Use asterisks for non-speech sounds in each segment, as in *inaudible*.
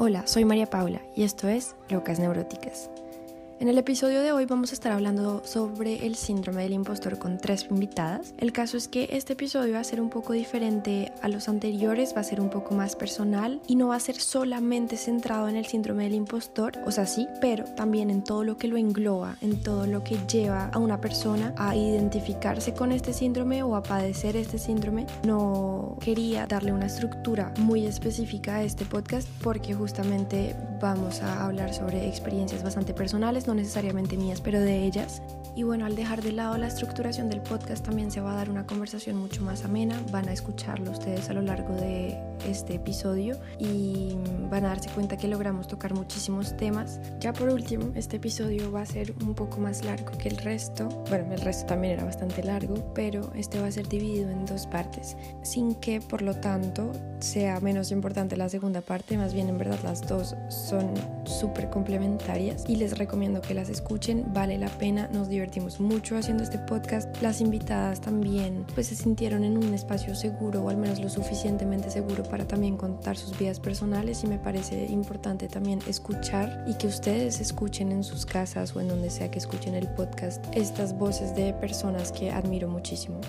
Hola, soy María Paula y esto es Locas Neuróticas. En el episodio de hoy vamos a estar hablando sobre el síndrome del impostor con tres invitadas. El caso es que este episodio va a ser un poco diferente a los anteriores, va a ser un poco más personal y no va a ser solamente centrado en el síndrome del impostor, o sea, sí, pero también en todo lo que lo engloba, en todo lo que lleva a una persona a identificarse con este síndrome o a padecer este síndrome. No quería darle una estructura muy específica a este podcast porque justamente vamos a hablar sobre experiencias bastante personales no necesariamente mías, pero de ellas. Y bueno, al dejar de lado la estructuración del podcast también se va a dar una conversación mucho más amena, van a escucharlo ustedes a lo largo de este episodio y van a darse cuenta que logramos tocar muchísimos temas. Ya por último, este episodio va a ser un poco más largo que el resto, bueno, el resto también era bastante largo, pero este va a ser dividido en dos partes, sin que por lo tanto sea menos importante la segunda parte, más bien en verdad las dos son súper complementarias y les recomiendo que las escuchen, vale la pena, nos divertimos mucho haciendo este podcast, las invitadas también pues se sintieron en un espacio seguro o al menos lo suficientemente seguro para también contar sus vidas personales. Y me parece importante también escuchar y que ustedes escuchen en sus casas o en donde sea que escuchen el podcast estas voces de personas que admiro muchísimo.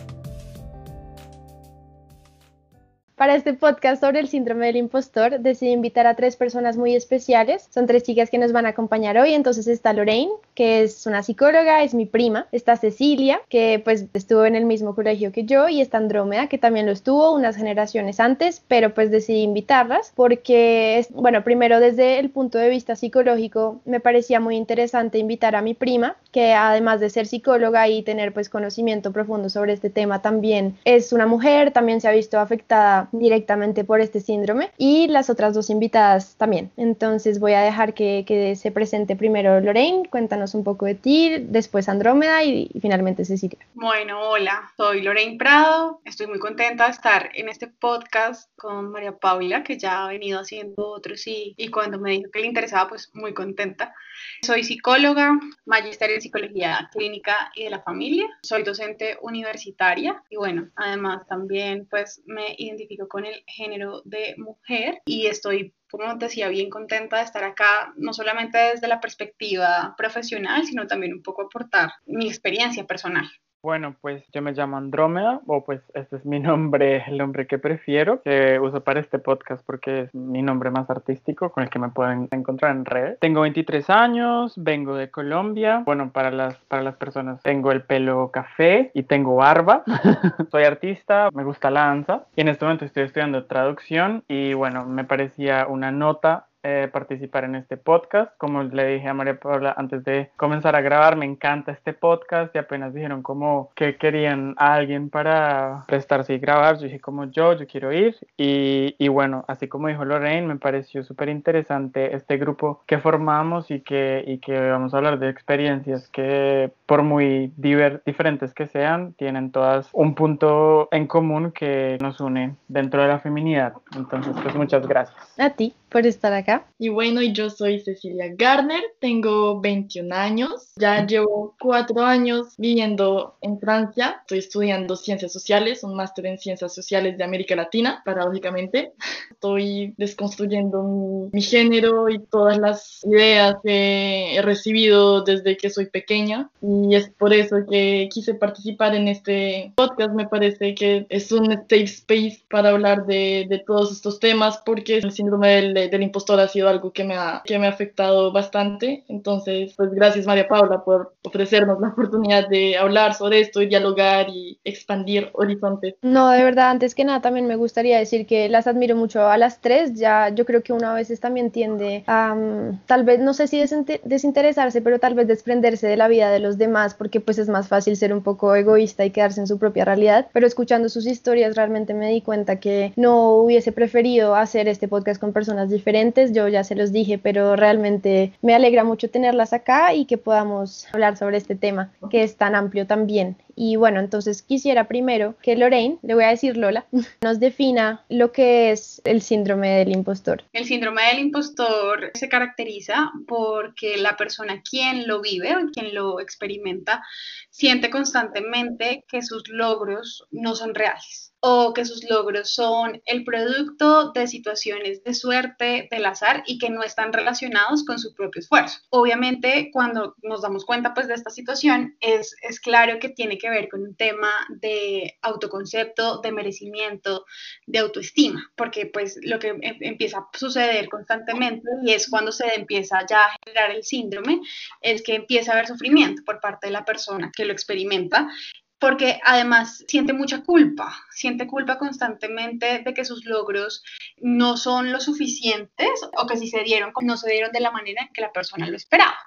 Para este podcast sobre el síndrome del impostor, decidí invitar a tres personas muy especiales. Son tres chicas que nos van a acompañar hoy. Entonces está Lorraine, que es una psicóloga, es mi prima. Está Cecilia, que pues estuvo en el mismo colegio que yo. Y está Andrómeda, que también lo estuvo unas generaciones antes, pero pues decidí invitarlas porque, bueno, primero desde el punto de vista psicológico, me parecía muy interesante invitar a mi prima, que además de ser psicóloga y tener pues conocimiento profundo sobre este tema, también es una mujer, también se ha visto afectada directamente por este síndrome y las otras dos invitadas también. Entonces voy a dejar que, se presente primero Lorraine, cuéntanos un poco de ti, después Andrómeda y, finalmente Cecilia. Bueno, hola, soy Lorraine Prado, estoy muy contenta de estar en este podcast con María Paula, que ya ha venido haciendo otros y, y cuando me dijo que le interesaba, pues muy contenta. Soy psicóloga, magister en psicología clínica y de la familia, soy docente universitaria y bueno, además también pues me identifico con el género de mujer y estoy, como decía, bien contenta de estar acá, no solamente desde la perspectiva profesional, sino también un poco aportar mi experiencia personal. Bueno, pues yo me llamo Andrómeda, o pues este es mi *laughs* nombre, el nombre que prefiero, que uso para este podcast porque es mi nombre más artístico con el que me pueden encontrar en red. Tengo 23 años, vengo de Colombia. Bueno, para las, para las personas tengo el pelo café y tengo barba. *laughs* Soy artista, me gusta la danza y en este momento estoy estudiando traducción y bueno, me parecía una nota eh, participar en este podcast. Como le dije a María Paula antes de comenzar a grabar, me encanta este podcast y apenas dijeron como que querían a alguien para prestarse y grabar. Yo dije como yo, yo quiero ir. Y, y bueno, así como dijo Lorraine, me pareció súper interesante este grupo que formamos y que, y que vamos a hablar de experiencias que por muy diferentes que sean, tienen todas un punto en común que nos une dentro de la feminidad. Entonces, pues muchas gracias. A ti por estar acá. Y bueno, yo soy Cecilia Garner, tengo 21 años, ya llevo cuatro años viviendo en Francia, estoy estudiando ciencias sociales, un máster en ciencias sociales de América Latina, paradójicamente. *laughs* Estoy desconstruyendo mi, mi género y todas las ideas que he recibido desde que soy pequeña y es por eso que quise participar en este podcast. Me parece que es un safe space para hablar de, de todos estos temas porque el síndrome del del impostor ha sido algo que me, ha, que me ha afectado bastante. Entonces, pues gracias María Paula por ofrecernos la oportunidad de hablar sobre esto y dialogar y expandir horizontes. No, de verdad, antes que nada también me gustaría decir que las admiro mucho a las tres. Ya yo creo que una a veces también tiende a, mm, tal vez, no sé si desinteresarse, pero tal vez desprenderse de la vida de los demás porque pues es más fácil ser un poco egoísta y quedarse en su propia realidad. Pero escuchando sus historias realmente me di cuenta que no hubiese preferido hacer este podcast con personas diferentes, yo ya se los dije, pero realmente me alegra mucho tenerlas acá y que podamos hablar sobre este tema que es tan amplio también Y bueno, entonces quisiera primero que Lorraine, le voy a decir Lola, *laughs* nos defina lo que es el síndrome del impostor. El síndrome del impostor se caracteriza porque la persona quien lo vive o quien lo experimenta siente constantemente que sus logros no son reales o que sus logros son el producto de situaciones de suerte, del azar y que no están relacionados con su propio esfuerzo. Obviamente, cuando nos damos cuenta pues de esta situación, es, es claro que tiene que ver con un tema de autoconcepto, de merecimiento, de autoestima, porque pues lo que em, empieza a suceder constantemente y es cuando se empieza ya a generar el síndrome, es que empieza a haber sufrimiento por parte de la persona que lo experimenta porque además siente mucha culpa, siente culpa constantemente de que sus logros no son lo suficientes o que si se dieron, no se dieron de la manera en que la persona lo esperaba.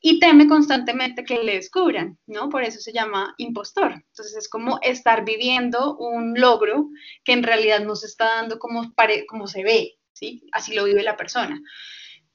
Y teme constantemente que le descubran, ¿no? Por eso se llama impostor. Entonces es como estar viviendo un logro que en realidad no se está dando como, como se ve, ¿sí? Así lo vive la persona.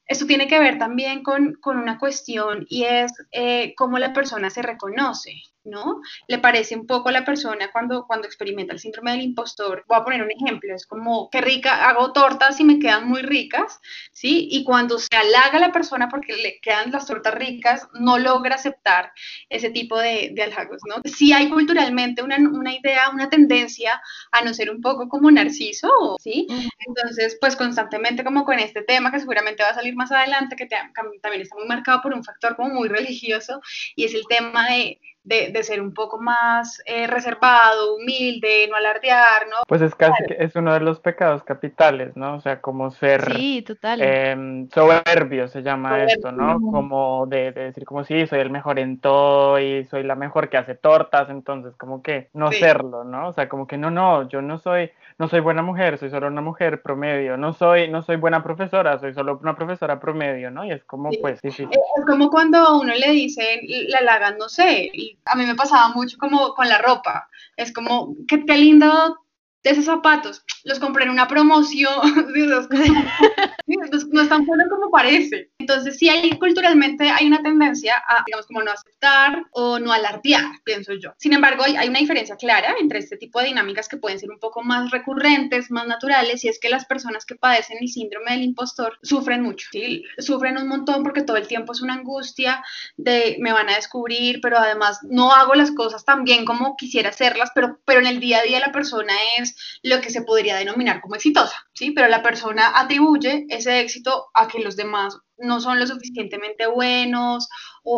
Esto tiene que ver también con, con una cuestión y es eh, cómo la persona se reconoce, ¿no? Le parece un poco a la persona cuando, cuando experimenta el síndrome del impostor. Voy a poner un ejemplo, es como, qué rica, hago tortas y me quedan muy ricas, ¿sí? Y cuando se halaga a la persona porque le quedan las tortas ricas, no logra aceptar ese tipo de, de halagos, ¿no? Sí hay culturalmente una, una, idea, una tendencia a no ser un poco como narciso, ¿sí? Entonces, pues constantemente como con este tema que seguramente va a salir más adelante, que también está muy marcado por un factor como muy religioso, y es el tema de de, ser un poco más eh, reservado, humilde, no alardear, ¿no? Pues es casi que es uno de los pecados capitales, ¿no? O sea, como ser sí, total. Em, soberbio se llama esto, ¿no? Como de, decir como sí, soy el mejor en todo y soy la mejor que hace tortas, entonces como que no serlo, ¿no? O sea, como que no, no, yo no soy, no soy buena mujer, soy solo una mujer promedio, no soy, no soy buena profesora, soy solo una profesora promedio, ¿no? Y es como pues difícil. Es como cuando a uno le dicen, la lagan, no sé, y a mí me pasaba mucho como con la ropa. Es como, qué, qué lindo esos zapatos, los compré en una promoción, *laughs* *laughs* no es tan bueno como parece. Entonces, sí hay culturalmente hay una tendencia a, digamos, como no aceptar o no alardear, pienso yo. Sin embargo, hay, hay, una diferencia clara entre este tipo de dinámicas que pueden ser un poco más recurrentes, más naturales, y es que las personas que padecen el síndrome del impostor sufren mucho, ¿sí? Sufren un montón porque todo el tiempo es una angustia de me van a descubrir, pero además no hago las cosas tan bien como quisiera hacerlas, pero, pero en el día a día la persona es lo que se podría denominar como exitosa, ¿sí? Pero la persona atribuye ese éxito a que los demás no son lo suficientemente buenos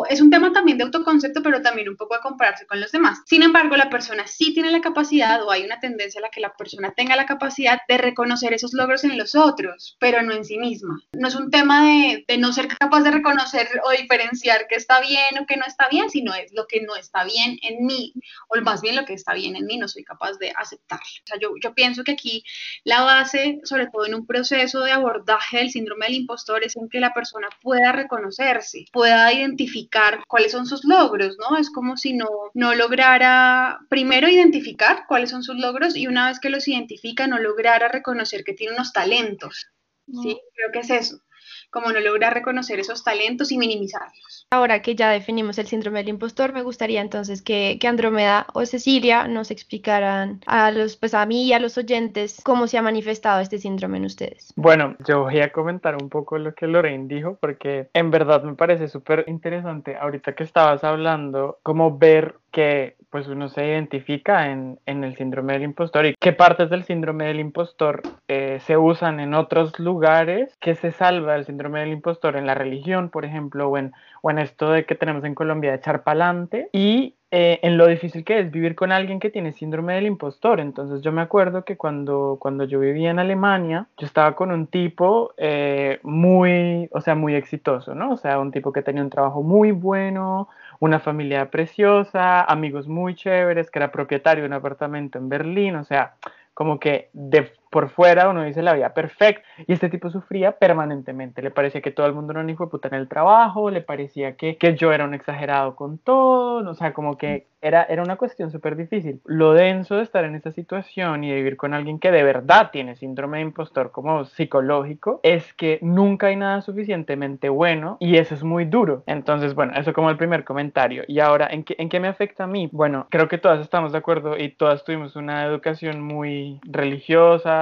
es un tema también de autoconcepto, pero también un poco a compararse con los demás. Sin embargo, la persona sí tiene la capacidad o hay una tendencia a la que la persona tenga la capacidad de reconocer esos logros en los otros, pero no en sí misma. No es un tema de, de no ser capaz de reconocer o diferenciar qué está bien o qué no está bien, sino es lo que no está bien en mí, o más bien lo que está bien en mí, no soy capaz de aceptarlo. O sea, yo, yo pienso que aquí la base, sobre todo en un proceso de abordaje del síndrome del impostor, es en que la persona pueda reconocerse, pueda identificar cuáles son sus logros, ¿no? Es como si no, no lograra primero identificar cuáles son sus logros y una vez que los identifica no lograra reconocer que tiene unos talentos, ¿sí? Creo que es eso como no logra reconocer esos talentos y minimizarlos. Ahora que ya definimos el síndrome del impostor, me gustaría entonces que, que Andrómeda o Cecilia nos explicaran a los, pues a mí y a los oyentes cómo se ha manifestado este síndrome en ustedes. Bueno, yo voy a comentar un poco lo que Lorraine dijo porque en verdad me parece súper interesante ahorita que estabas hablando, como ver que pues uno se identifica en, en, el síndrome del impostor y qué partes del síndrome del impostor eh, se usan en otros lugares, que se salva el síndrome del impostor en la religión, por ejemplo, o en, esto de que tenemos en Colombia de echar pa'lante y eh, en lo difícil que es vivir con alguien que tiene síndrome del impostor. Entonces yo me acuerdo que cuando, cuando yo vivía en Alemania, yo estaba con un tipo eh, muy, o sea, muy exitoso, ¿no? O sea, un tipo que tenía un trabajo muy bueno, una familia preciosa, amigos muy chéveres, que era propietario de un apartamento en Berlín, o sea, como que de por fuera uno dice la vida perfecta. Y este tipo sufría permanentemente. Le parecía que todo el mundo era un hijo de puta en el trabajo, le parecía que, que yo era un exagerado con todo, o sea, como que era, era una cuestión súper difícil. Lo denso de estar en esa situación y de vivir con alguien que de verdad tiene síndrome de impostor como psicológico es que nunca hay nada suficientemente bueno y eso es muy duro. Entonces, bueno, eso como el primer comentario. Y ahora, ¿en qué, ¿en qué me afecta a mí? Bueno, creo que todas estamos de acuerdo y todas tuvimos una educación muy religiosa,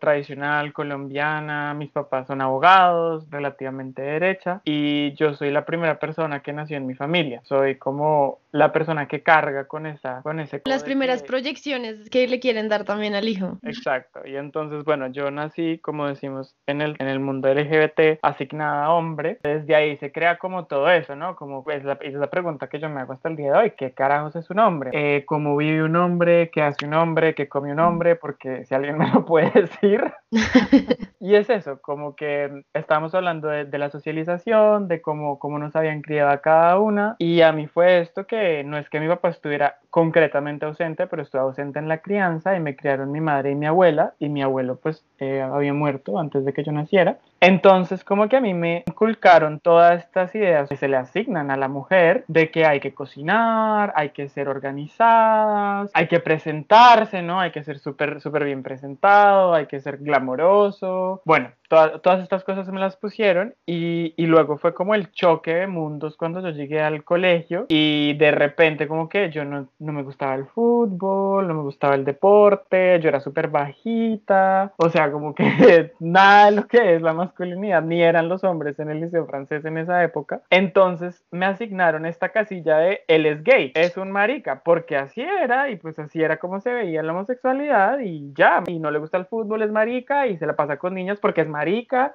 tradicional, colombiana. Mis papás son abogados, relativamente derecha y yo soy la primera persona que nació en mi familia. Soy como la persona que carga con esa con ese las primeras proyecciones que le quieren dar también al hijo. Exacto. Y entonces bueno yo nací como decimos en el en el mundo LGBT asignada a hombre. Desde ahí se crea como todo eso no como es la, es la pregunta que yo me hago hasta el día de hoy. Qué carajos es un hombre eh, cómo vive un hombre qué hace un hombre qué come un hombre porque si alguien me *laughs* lo puede decir *laughs* y es eso como que estamos hablando de, de la socialización de cómo cómo nos habían criado a cada una y a mí fue esto que no es que mi papá estuviera concretamente ausente, pero estuvo ausente en la crianza y me criaron mi madre y mi abuela y mi abuelo pues eh, había muerto antes de que yo naciera. Entonces como que a mí me inculcaron todas estas ideas que se le asignan a la mujer de que hay que cocinar, hay que ser organizadas, hay que presentarse, ¿no? Hay que ser súper súper bien hay que ser glamoroso. Bueno, todas estas cosas me las pusieron y, y luego fue como el choque de mundos cuando yo llegué al colegio y de repente como que yo no, no me gustaba el fútbol, no me gustaba el deporte, yo era súper bajita, o sea, como que *laughs* nada de lo que es la masculinidad, ni eran los hombres en el liceo francés en esa época. Entonces me asignaron esta casilla de él es gay, es un marica, porque así era y pues así era como se veía la homosexualidad y ya, y no le gusta el fútbol, es marica y se la pasa con niñas porque es marica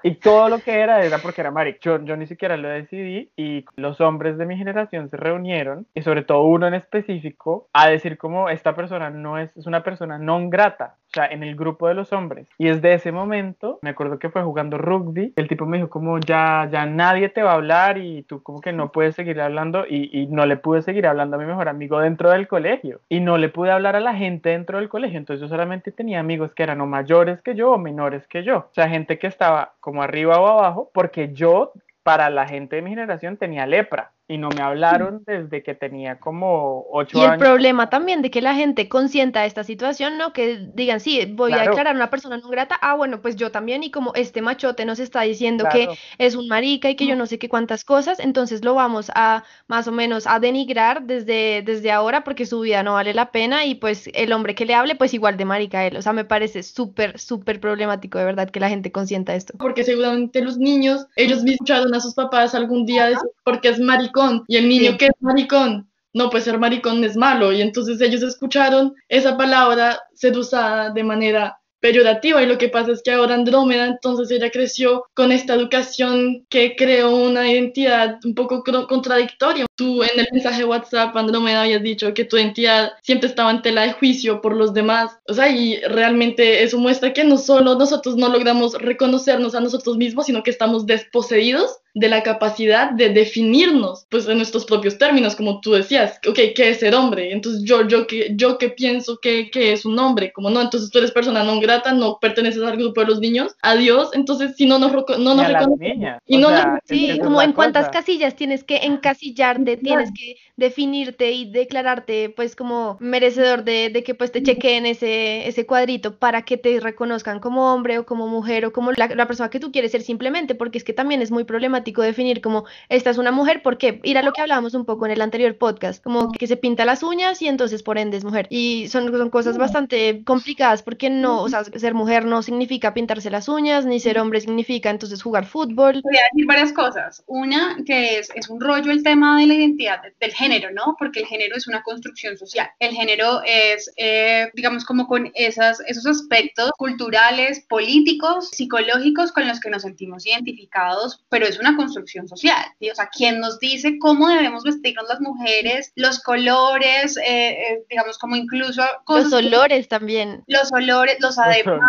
y todo lo que era era porque era marica. Yo, yo ni siquiera lo decidí y los hombres de mi generación se reunieron y sobre todo uno en específico a decir como esta persona no es, es una persona non grata, sea, en el grupo de los hombres. Y desde ese momento, me acuerdo que fue jugando rugby, el tipo me dijo como ya, ya nadie te va a hablar y tú como que no puedes seguir hablando y, y no le pude seguir hablando a mi mejor amigo dentro del colegio y no le pude hablar a la gente dentro del colegio. Entonces yo solamente tenía amigos que eran o mayores que yo o menores que yo. O sea, gente que estaba como arriba o abajo porque yo para la gente de mi generación tenía lepra y no me hablaron desde que tenía como ocho y años. el problema también de que la gente consienta esta situación, ¿no? Que digan, sí, voy a declarar a una persona no grata, ah, bueno, pues yo también, y como este machote nos está diciendo Claro. que es un marica y que yo no sé qué cuántas cosas, entonces lo vamos a más o menos a denigrar desde, desde ahora porque su vida no vale la pena y pues el hombre que le hable, pues igual de marica a él. O sea, me parece súper, súper problemático de verdad que la gente consienta esto. Porque seguramente los niños, ellos mismos escucharon a sus papás algún día decir porque es maricón. Y el niño Sí. que es maricón, no, pues ser maricón es malo. Y entonces ellos escucharon esa palabra ser usada de manera peyorativa y lo que pasa es que ahora Andrómeda entonces ella creció con esta educación que creó una identidad un poco contradictoria. Tú en el mensaje de WhatsApp Andrómeda habías dicho que tu identidad siempre estaba en tela de juicio por los demás, o sea, y realmente eso muestra que no solo nosotros no logramos reconocernos a nosotros mismos, sino que estamos desposeídos de la capacidad de definirnos, pues en nuestros propios términos, como tú decías, ok, ¿qué es ser hombre? Entonces yo, yo, que, yo que pienso que, que es un hombre, como no, entonces tú eres persona no grata, no perteneces al grupo de los niños, adiós, entonces si no nos, no nos niñas. y no nos- sea, es- Sí, es como en cuántas cosa. casillas tienes que encasillarte, tienes que definirte y declararte pues como merecedor de, de que pues te chequeen ese, ese cuadrito para que te reconozcan como hombre o como mujer o como la, la persona que tú quieres ser simplemente, porque es que también es muy problemático definir como esta es una mujer, porque ir a lo que hablábamos un poco en el anterior podcast, como que se pinta las uñas y entonces por ende es mujer. Y son, son cosas bastante complicadas porque no, o sea, ser mujer no significa pintarse las uñas, ni ser hombre significa entonces jugar fútbol. Voy a decir varias cosas. Una, que es, es un rollo el tema de la identidad de- del género, ¿no? Porque el género es una construcción social. El género es, eh, digamos, como con esas, esos aspectos culturales, políticos, psicológicos con los que nos sentimos identificados, pero es una una construcción social, o sea, ¿quién nos dice cómo debemos vestirnos las mujeres, los colores, eh, eh, digamos, como incluso... Los olores también. Los olores, los adeptos.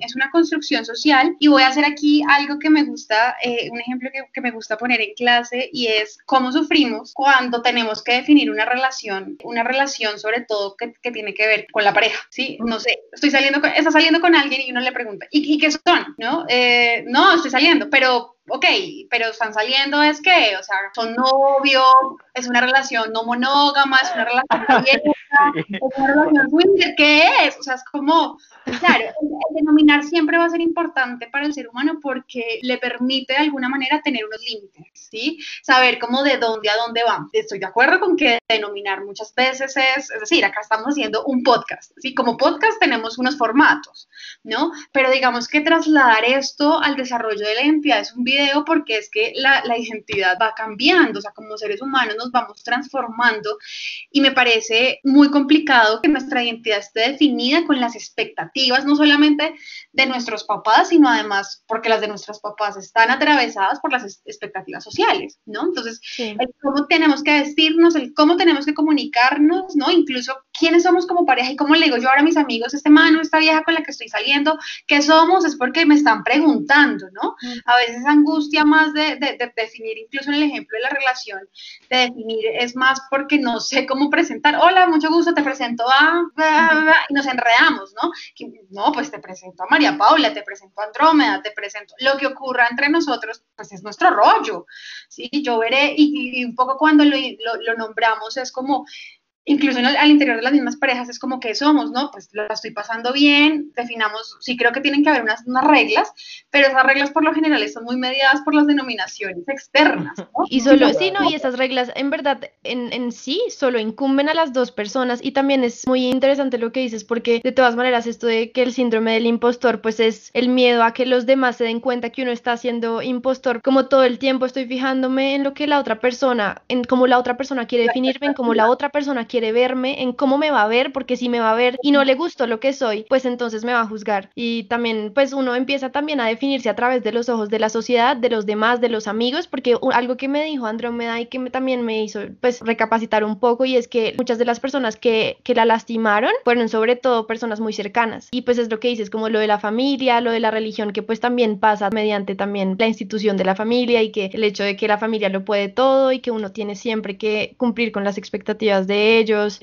Es una construcción social y voy a hacer aquí algo que me gusta, eh, un ejemplo que, que me gusta poner en clase y es cómo sufrimos cuando tenemos que definir una relación, una relación sobre todo que, que tiene que ver con la pareja, ¿sí? No sé, estoy saliendo con, está saliendo con alguien y uno le pregunta, ¿y, y qué son? ¿No? no, estoy saliendo, pero ok, pero están saliendo es que, o sea, son novios, es una relación no monógama, es una relación *laughs* *laughs* swinger, ¿qué es? O sea, es como, claro, el, denominar siempre va a ser importante para el ser humano porque le permite de alguna manera tener unos límites, ¿sí? Saber cómo de dónde a dónde vamos. Estoy de acuerdo con que denominar muchas veces es, es decir, acá estamos haciendo un podcast, ¿sí? Como podcast tenemos unos formatos, ¿no? Pero digamos que trasladar esto al desarrollo de la identidad es un video porque es que la, la identidad va cambiando, o sea, como seres humanos nos vamos transformando y me parece muy complicado que nuestra identidad esté definida con las expectativas, no solamente de nuestros papás, sino además porque las de nuestros papás están atravesadas por las expectativas sociales, ¿no? Entonces, el cómo tenemos que vestirnos, el cómo tenemos que comunicarnos, ¿no? Incluso quiénes somos como pareja y cómo le digo yo ahora a mis amigos, este mano, esta vieja con la que estoy saliendo, ¿qué somos? Es porque me están preguntando, ¿no? A veces angustia más de, de, definir, incluso en el ejemplo de la relación, de definir es más porque no sé cómo presentar, hola, mucho gusto, te presento a, y nos enredamos, ¿no? No, pues te presento a María Paula, te presento Andrómeda, te presento, lo que ocurra entre nosotros, pues es nuestro rollo, ¿sí? Yo veré, y, un poco cuando lo, lo nombramos es como, incluso al interior de las mismas parejas es como que somos, ¿no? Pues lo estoy pasando bien, definamos, sí creo que tienen que haber unas, unas reglas, pero esas reglas por lo general están muy mediadas por las denominaciones externas, ¿no? Y solo, sí, ¿no? Y esas reglas en verdad en, en sí solo incumben a las dos personas y también es muy interesante lo que dices porque de todas maneras esto de que el síndrome del impostor pues es el miedo a que los demás se den cuenta que uno está siendo impostor, como todo el tiempo estoy fijándome en lo que la otra persona, en cómo la otra persona quiere definirme, en cómo la otra persona quiere verme, en cómo me va a ver, porque si me va a ver y no le gustó lo que soy, pues entonces me va a juzgar. Y también, pues uno empieza también a definirse a través de los ojos de la sociedad, de los demás, de los amigos, porque algo que me dijo Andrómeda y que me, también me hizo, pues, recapacitar un poco y es que muchas de las personas que, que la lastimaron fueron sobre todo personas muy cercanas. Y pues es lo que dices, como lo de la familia, lo de la religión, que pues también pasa mediante también la institución de la familia y que el hecho de que la familia lo puede todo y que uno tiene siempre que cumplir con las expectativas de ellos.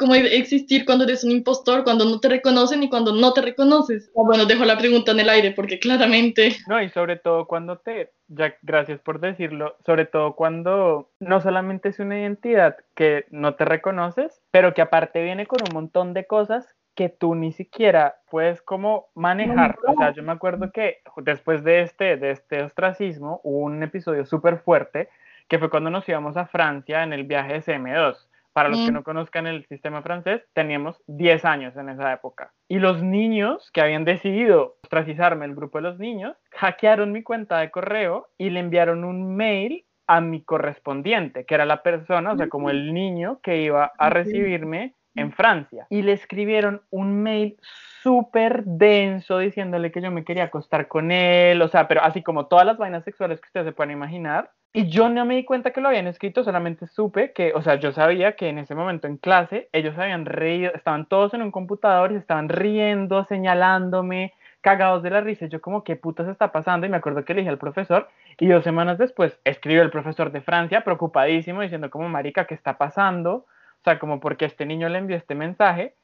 cómo existir cuando eres un impostor, cuando no te reconocen y cuando no te reconoces. Ah, bueno, dejo la pregunta en el aire porque claramente... No, y sobre todo cuando te, ya gracias por decirlo, sobre todo cuando no solamente es una identidad que no te reconoces, pero que aparte viene con un montón de cosas que tú ni siquiera puedes como manejar. O sea, yo me acuerdo que después de este, de este ostracismo hubo un episodio súper fuerte que fue cuando nos íbamos a Francia en el viaje de CM2. Para los que no conozcan el sistema francés, teníamos 10 años en esa época. Y los niños que habían decidido ostracizarme, el grupo de los niños, hackearon mi cuenta de correo y le enviaron un mail a mi correspondiente, que era la persona, o sea, como el niño que iba a recibirme en Francia. Y le escribieron un mail súper denso diciéndole que yo me quería acostar con él, o sea, pero así como todas las vainas sexuales que ustedes se puedan imaginar. Y yo no me di cuenta que lo habían escrito, solamente supe que, o sea, yo sabía que en ese momento en clase ellos habían reído, estaban todos en un computador y estaban riendo, señalándome, cagados de la risa. Yo como, ¿qué putas está pasando? Y me acuerdo que le dije al profesor y dos semanas después escribió el profesor de Francia, preocupadísimo, diciendo como, marica, ¿qué está pasando? O sea, como porque este niño le envió este mensaje.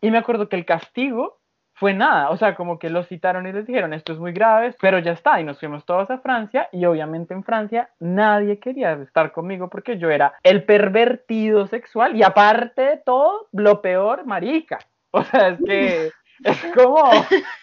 Y me acuerdo que el castigo fue nada, o sea, como que lo citaron y les dijeron, esto es muy grave, pero ya está, y nos fuimos todos a Francia, y obviamente en Francia nadie quería estar conmigo porque yo era el pervertido sexual, y aparte de todo, lo peor, marica. O sea, es que es como,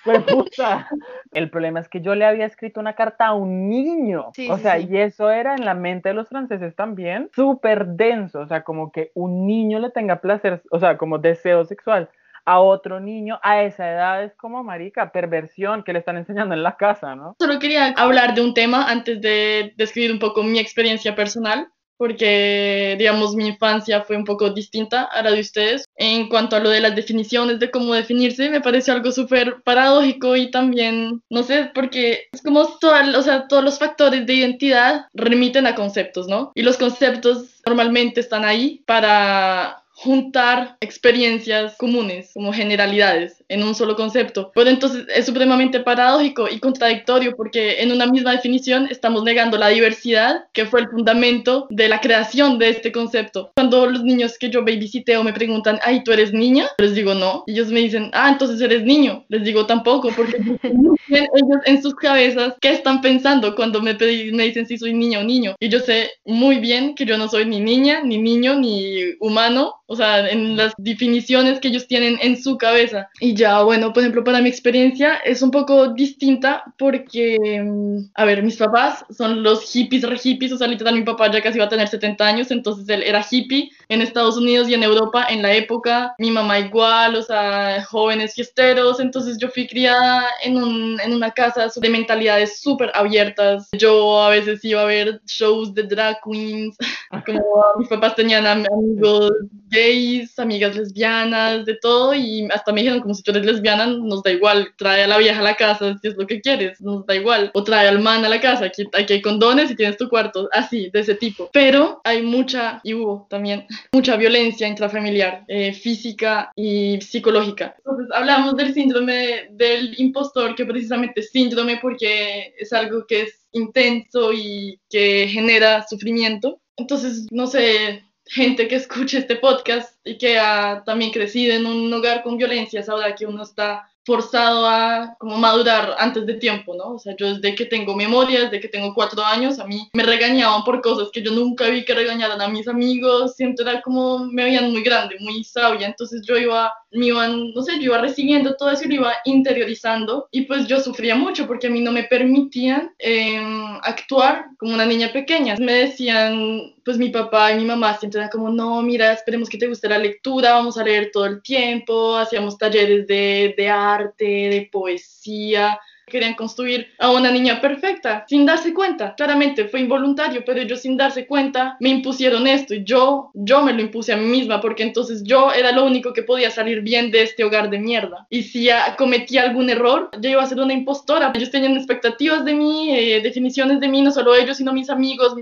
pues puta. El problema es que yo le había escrito una carta a un niño. o sea, y eso era en la mente de los franceses también súper denso. O sea, como que un niño le tenga placer, o sea, como deseo sexual a otro niño a esa edad es como marica, perversión que le están enseñando en la casa, ¿no? Solo quería hablar de un tema antes de describir un poco mi experiencia personal porque, digamos, mi infancia fue un poco distinta a la de ustedes. En cuanto a lo de las definiciones de cómo definirse, me parece algo súper paradójico y también, no sé, porque es como, todo, o sea, todos los factores de identidad remiten a conceptos, ¿no? Y los conceptos normalmente están ahí para juntar experiencias comunes como generalidades en un solo concepto. Pero entonces es supremamente paradójico y contradictorio porque en una misma definición estamos negando la diversidad que fue el fundamento de la creación de este concepto. Cuando los niños que yo o me preguntan, ay, ¿tú eres niña? Les digo no. Ellos me dicen, ah, entonces eres niño. Les digo tampoco porque *laughs* ellos en sus cabezas qué están pensando cuando me, me dicen si soy niña o niño. Y yo sé muy bien que yo no soy ni niña, ni niño, ni humano o sea, en las definiciones que ellos tienen en su cabeza. Y ya, bueno, por ejemplo, para mi experiencia es un poco distinta porque, mm, a ver, mis papás son los hippies, re hippies, o sea, literal, mi papá ya casi va a tener 70 años, entonces él era hippie en Estados Unidos y en Europa en la época, mi mamá igual, o sea, jóvenes fiesteros, entonces yo fui criada en, un, en una casa de mentalidades súper abiertas. Yo a veces iba a ver shows de drag queens, *laughs* como mis papás tenían amigos gays, amigas lesbianas, de todo, y hasta me dijeron, como si tú eres lesbiana, nos da igual, trae a la vieja a la casa si es lo que quieres, nos da igual, o trae al man a la casa, aquí, aquí hay condones y tienes tu cuarto, así, de ese tipo. Pero hay mucha, y hubo también, *laughs* mucha violencia intrafamiliar, eh, física y psicológica. Entonces hablamos del síndrome del impostor, que precisamente es síndrome porque es algo que es intenso y que genera sufrimiento. Entonces, no sé, gente que escuche este podcast y que ha también crecido en un hogar con violencia sabrá que uno está forzado a como madurar antes de tiempo, ¿no? O sea, yo desde que tengo memoria, desde que tengo cuatro años, a mí me regañaban por cosas que yo nunca vi que regañaran a mis amigos, siempre era como, me veían muy grande, muy sabia, entonces yo iba, me iban, no sé, yo iba recibiendo todo eso y lo iba interiorizando y pues yo sufría mucho porque a mí no me permitían em, actuar como una niña pequeña. Me decían, pues mi papá y mi mamá siempre eran como, no, mira, esperemos que te guste la lectura, vamos a leer todo el tiempo, hacíamos talleres de, de arte, de poesía, querían construir a una niña perfecta sin darse cuenta. Claramente fue involuntario, pero ellos sin darse cuenta me impusieron esto y yo, yo me lo impuse a mí misma porque entonces yo era lo único que podía salir bien de este hogar de mierda. Y si cometí algún error, yo iba a ser una impostora. Ellos tenían expectativas de mí, eh, definiciones de mí, no solo ellos, sino mis amigos,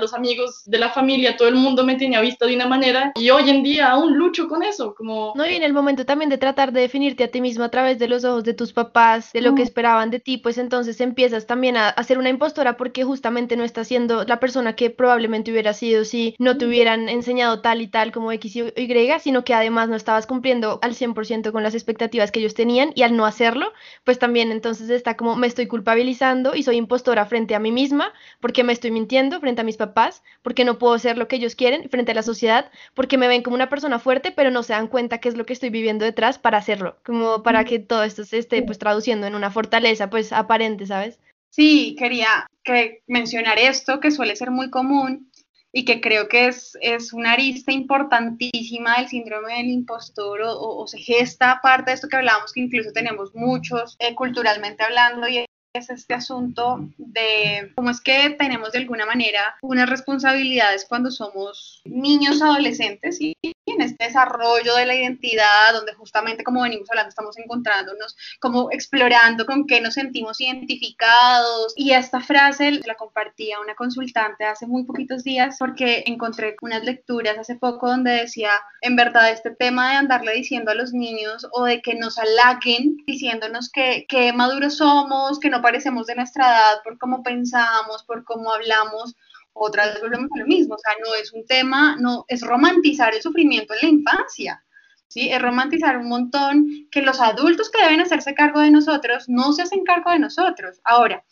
los amigos de la familia, todo el mundo me tenía vista de una manera y hoy en día aún lucho con eso, como... No, y en el momento también de tratar de definirte a ti mismo a través de los ojos de tus papás, de lo que esperaban de ti, pues entonces empiezas también a, ser una impostora porque justamente no estás siendo la persona que probablemente hubiera sido si no te hubieran enseñado tal y tal como X y Y, sino que además no estabas cumpliendo al 100% con las expectativas que ellos tenían y al no hacerlo, pues también entonces está como me estoy culpabilizando y soy impostora frente a mí misma porque me estoy mintiendo frente a mis papás, porque no puedo ser lo que ellos quieren frente a la sociedad, porque me ven como una persona fuerte, pero no se dan cuenta qué es lo que estoy viviendo detrás para hacerlo, como para que todo esto se esté pues traduciendo en una fortaleza pues aparente, ¿sabes? Sí, quería que mencionar esto que suele ser muy común y que creo que es, es una arista importantísima del síndrome del impostor o, se gesta parte de esto que hablábamos, que incluso tenemos muchos eh, culturalmente hablando y es este asunto de cómo es que tenemos de alguna manera unas responsabilidades cuando somos niños adolescentes y en este desarrollo de la identidad, donde justamente como venimos hablando, estamos encontrándonos, como explorando con qué nos sentimos identificados. Y esta frase la compartía una consultante hace muy poquitos días porque encontré unas lecturas hace poco donde decía, en verdad, este tema de andarle diciendo a los niños o de que nos halaguen diciéndonos que, que maduros somos, que no parecemos de nuestra edad por cómo pensamos, por cómo hablamos, otra vez volvemos a lo mismo, o sea, no es un tema, no, es romantizar el sufrimiento en la infancia, ¿sí? Es romantizar un montón que los adultos que deben hacerse cargo de nosotros no se hacen cargo de nosotros. Ahora,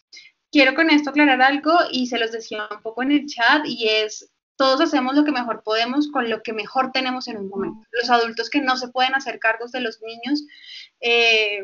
quiero con esto aclarar algo y se los decía un poco en el chat y es, todos hacemos lo que mejor podemos con lo que mejor tenemos en un momento. Los adultos que no se pueden hacer cargos de los niños, eh,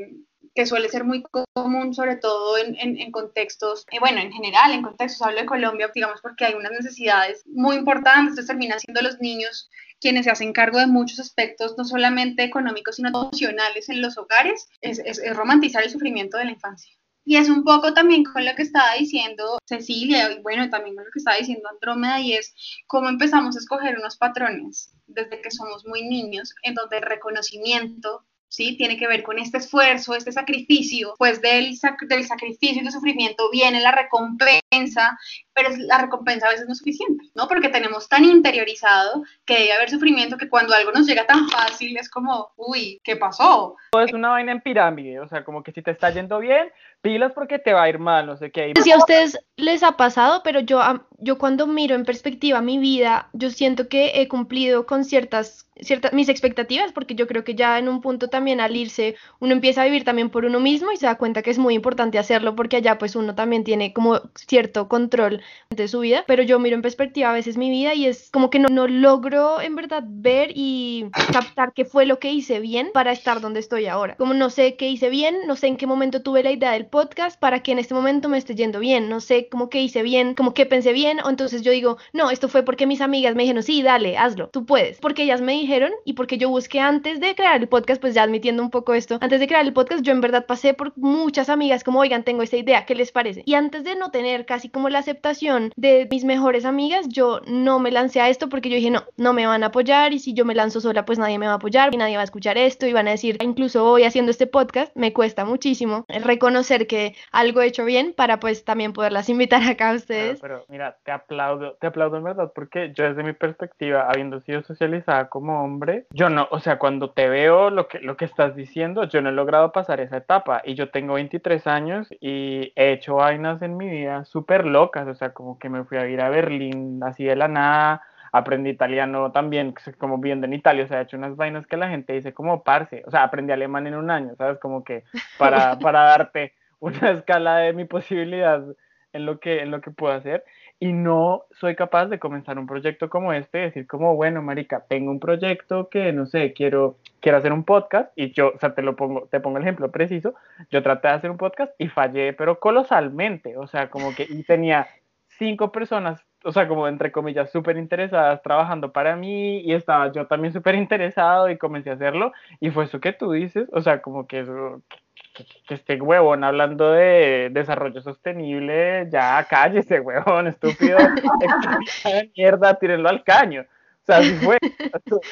que suele ser muy común, sobre todo en, en, contextos, eh, bueno, en general, en contextos, hablo de Colombia, digamos, porque hay unas necesidades muy importantes, entonces terminan siendo los niños quienes se hacen cargo de muchos aspectos, no solamente económicos, sino emocionales en los hogares, es, es, romantizar el sufrimiento de la infancia. Y es un poco también con lo que estaba diciendo Cecilia, y bueno, también con lo que estaba diciendo Andrómeda, y es cómo empezamos a escoger unos patrones desde que somos muy niños, en donde el reconocimiento ¿sí? Tiene que ver con este esfuerzo, este sacrificio, pues del, del sacrificio y del sufrimiento viene la recompensa, pero la recompensa a veces no es suficiente, ¿no? Porque tenemos tan interiorizado que debe haber sufrimiento que cuando algo nos llega tan fácil es como, uy, ¿qué pasó? Todo es una vaina en pirámide, o sea, como que si te está yendo bien, pilas porque te va a ir mal, no sé qué. Si a ustedes les ha pasado, pero yo, yo cuando miro en perspectiva mi vida, yo siento que he cumplido con ciertas ciertas mis expectativas, porque yo creo que ya en un punto también al irse uno empieza a vivir también por uno mismo y se da cuenta que es muy importante hacerlo porque allá pues uno también tiene como cierto control de su vida, pero yo miro en perspectiva a veces mi vida y es como que no, no logro en verdad ver y captar qué fue lo que hice bien para estar donde estoy ahora. Como no sé qué hice bien, no sé en qué momento tuve la idea del podcast para que en este momento me esté yendo bien, no sé cómo que hice bien, como que pensé bien, o entonces yo digo, no, esto fue porque mis amigas me dijeron, sí, dale, hazlo, tú puedes, porque ellas me dijeron y porque yo busqué antes de crear el podcast, pues ya admitiendo un poco esto, antes de crear el podcast yo en verdad pasé por muchas amigas como, oigan, tengo esta idea, ¿qué les parece? Y antes de no tener casi como la aceptación de mis mejores amigas, yo no me lancé a esto porque yo dije, no, no me van a apoyar y si yo me lanzo sola, pues nadie me va a apoyar y nadie va a escuchar esto y van a decir, incluso hoy haciendo este podcast, me cuesta muchísimo reconocer que algo he hecho bien para pues también poderlas *laughs* invitar acá a ustedes. pero mira, te aplaudo, te aplaudo en verdad porque yo desde mi perspectiva, habiendo sido socializada como hombre, yo no, o sea, cuando te veo lo que, lo que estás diciendo, yo no he logrado pasar esa etapa y yo tengo 23 años y he hecho vainas en mi vida súper locas, o sea, como que me fui a ir a Berlín así de la nada, aprendí italiano también, como viendo en Italia, o sea, he hecho unas vainas que la gente dice como parce, o sea, aprendí alemán en un año, ¿sabes? Como que para, *laughs* para darte una escala de mi posibilidad en lo que, en lo que puedo hacer y no soy capaz de comenzar un proyecto como este, decir como, bueno, marica, tengo un proyecto que, no sé, quiero, quiero hacer un podcast y yo, o sea, te lo pongo, te pongo el ejemplo preciso, yo traté de hacer un podcast y fallé, pero colosalmente, o sea, como que y tenía cinco personas, o sea, como entre comillas, súper interesadas trabajando para mí y estaba yo también súper interesado y comencé a hacerlo y fue eso que tú dices, o sea, como que eso, que, este huevón hablando de desarrollo sostenible, ya cállese, huevón, estúpido, *laughs* mierda, tírenlo al caño. O sea, así fue.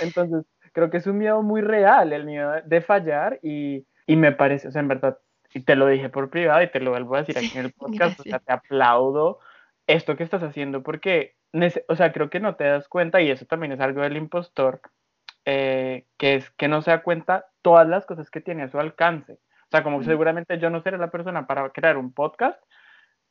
Entonces, creo que es un miedo muy real, el miedo de fallar y, y me parece, o sea, en verdad, y te lo dije por privado y te lo vuelvo a decir aquí en el *laughs* podcast, o sea, te aplaudo esto que estás haciendo porque, o sea, creo que no te das cuenta y eso también es algo del impostor, eh, que es que no se da cuenta todas las cosas que tiene a su alcance. O sea, como seguramente yo no seré la persona para crear un podcast,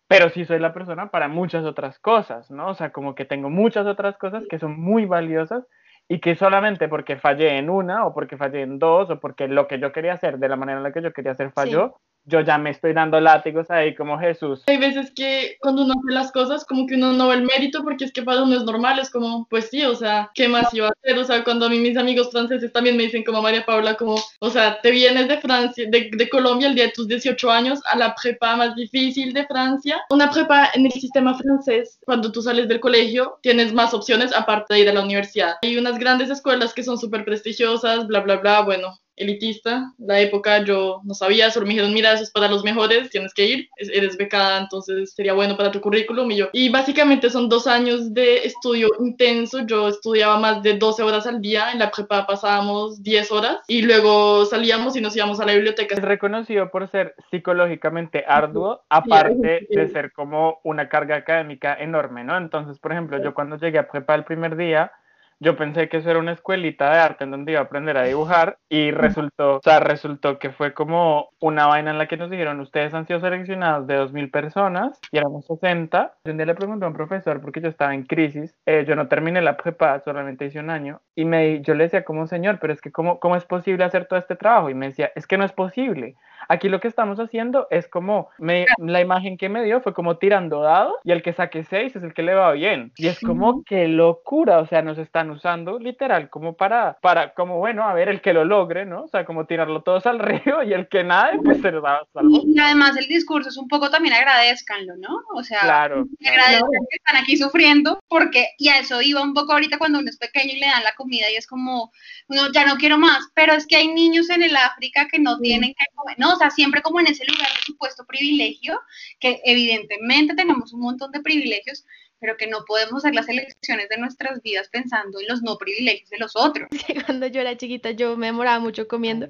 pero sí soy la persona para muchas otras cosas, ¿no? O sea, como que tengo muchas otras cosas que son muy valiosas y que solamente porque fallé en una o porque fallé en dos o porque lo que yo quería hacer de la manera en la que yo quería hacer falló, yo ya me estoy dando látigos ahí como Jesús. Hay veces que cuando uno hace las cosas, como que uno no ve el mérito porque es que para uno es normal, es como, pues sí, o sea, ¿qué más iba a hacer? O sea, cuando a mí mis amigos franceses también me dicen como María Paula, como, o sea, te vienes de Francia, de, de Colombia el día de tus 18 años a la prepa más difícil de Francia. Una prepa en el sistema francés, cuando tú sales del colegio, tienes más opciones aparte de ir a la universidad. Hay unas grandes escuelas que son súper prestigiosas, bla, bla, bla, bueno, elitista. La época yo no sabía, solo me dijeron, mira, eso es para los mejores, tienes que ir, eres becada, entonces sería bueno para tu currículum. Y yo, y básicamente son dos años de estudio intenso. Yo estudiaba más de 12 horas al día, en la prepa pasábamos 10 horas y luego salíamos y nos íbamos a la biblioteca. Es reconocido por ser psicológicamente arduo, aparte de ser como una carga académica enorme, ¿no? Entonces, por ejemplo, yo cuando llegué a prepa el primer día, yo pensé que eso era una escuelita de arte en donde iba a aprender a dibujar y resultó, o sea, resultó que fue como una vaina en la que nos dijeron, ustedes han sido seleccionados de 2.000 personas y éramos 60. un día le pregunté a un profesor, porque yo estaba en crisis, eh, yo no terminé la prepa, solamente hice un año, y me, yo le decía como, señor, pero es que ¿cómo, ¿cómo es posible hacer todo este trabajo? Y me decía, es que no es posible. Aquí lo que estamos haciendo es como, me, la imagen que me dio fue como tirando dados y el que saque seis es el que le va bien. Y es como, qué locura, o sea, nos están usando literal como para, para, como bueno, a ver, el que lo logre, ¿no? O sea, como tirarlo todos al *laughs* río y el que nada, pues se lo da salvo. Y además el discurso es un poco también agradezcanlo, ¿no? O sea, claro, agradezcan que están aquí sufriendo porque, y a eso iba un poco ahorita cuando uno es pequeño y le dan la comida y es como, uno ya no quiero más, pero es que hay niños en el África que no tienen que comer, no, O sea, siempre como en ese lugar de supuesto privilegio, que evidentemente tenemos un montón de privilegios, pero que no podemos hacer las elecciones de nuestras vidas pensando en los no privilegios de los otros. *laughs* Cuando yo era chiquita yo me demoraba mucho comiendo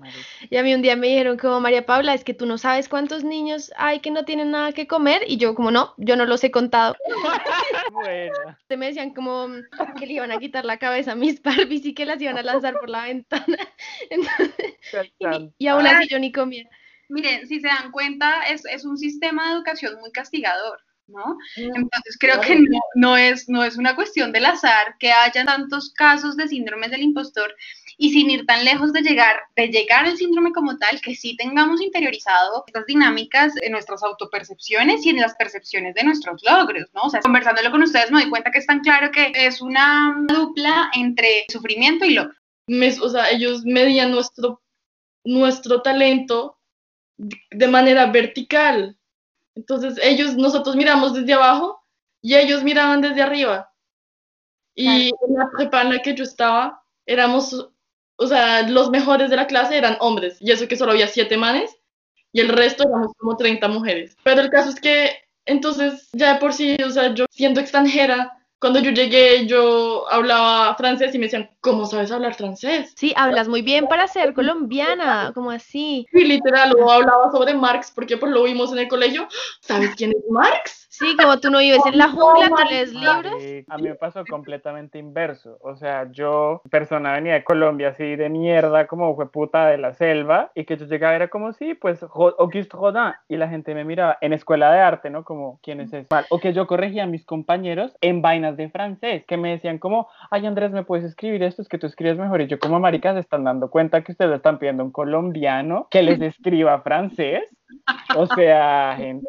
y a mí un día me dijeron como María Paula, es que tú no sabes cuántos niños hay que no tienen nada que comer y yo como no, yo no los he contado. *laughs* bueno. Me decían como que le iban a quitar la cabeza a mis Barbies y que las iban a lanzar por la ventana. *laughs* y, y, aún así yo ni comía. Miren, si se dan cuenta, es, es un sistema de educación muy castigador. ¿no? Entonces creo que no, no, es, no es una cuestión del azar que haya tantos casos de síndromes del impostor y sin ir tan lejos de llegar, de llegar al síndrome como tal, que sí tengamos interiorizado estas dinámicas en nuestras autopercepciones y en las percepciones de nuestros logros, ¿no? O sea, conversándolo con ustedes me doy cuenta que es tan claro que es una dupla entre sufrimiento y logro. o sea, ellos medían nuestro, nuestro talento de manera vertical, entonces ellos, nosotros miramos desde abajo y ellos miraban desde arriba. Y en la prepa en la que yo estaba, éramos, o sea, los mejores de la clase eran hombres, y eso que solo había siete manes, y el resto éramos como 30 mujeres. Pero el caso es que, entonces, ya de por sí, o sea, yo siendo extranjera, cuando yo llegué, yo hablaba francés y me decían, ¿cómo sabes hablar francés? Sí, hablas muy bien para ser colombiana, como así. Sí, literal, o hablaba sobre Marx, porque pues lo vimos en el colegio. ¿Sabes quién es Marx? Sí, como tú no vives en la jungla, tú lees libros. a mí me pasó completamente inverso. O sea, yo, persona venía de Colombia, así de mierda, como fue puta de la selva, y que yo llegaba, era como, sí, pues Auguste Rodin, y la gente me miraba en escuela de arte, ¿no? Como, ¿quién es ese? O que yo corregía a mis compañeros en vainas de francés, que me decían como, ay Andrés, ¿me puedes escribir esto? Es que tú escribes mejor. Y yo como maricas, están dando cuenta que ustedes están pidiendo un colombiano que les escriba francés. O sea, gente.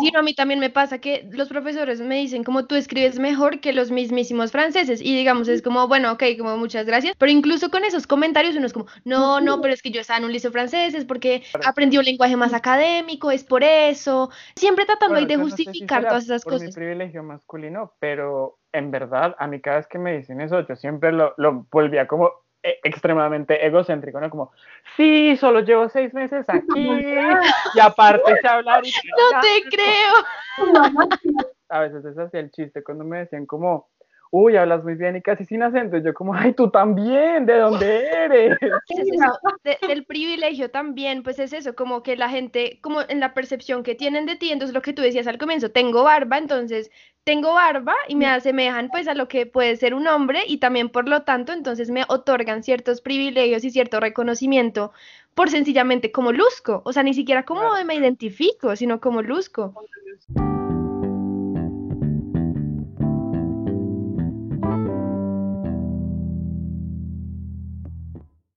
Sí, no, a mí también me pasa que los profesores me dicen como tú escribes mejor que los mismísimos franceses y digamos es como, bueno, ok, como muchas gracias, pero incluso con esos comentarios uno es como, no, no, pero es que yo estaba en un liceo francés, es porque aprendí un lenguaje más académico, es por eso, siempre tratando ahí de justificar todas esas por cosas. mi privilegio masculino, pero en verdad, a mí cada vez que me dicen eso, yo siempre lo, lo volvía como extremadamente egocéntrico, ¿no? Como, sí, solo llevo seis meses aquí *laughs* y aparte sé hablar y... No te creo. *laughs* A veces es así el chiste cuando me decían como, uy, hablas muy bien y casi sin acento. Y yo como, ay, tú también, ¿de dónde eres? *laughs* Es del privilegio también, pues es eso, como que la gente, como en la percepción que tienen de ti, entonces lo que tú decías al comienzo, tengo barba, entonces tengo barba y me asemejan pues a lo que puede ser un hombre y también por lo tanto entonces me otorgan ciertos privilegios y cierto reconocimiento por sencillamente como luzco, o sea, ni siquiera como me identifico, sino como luzco.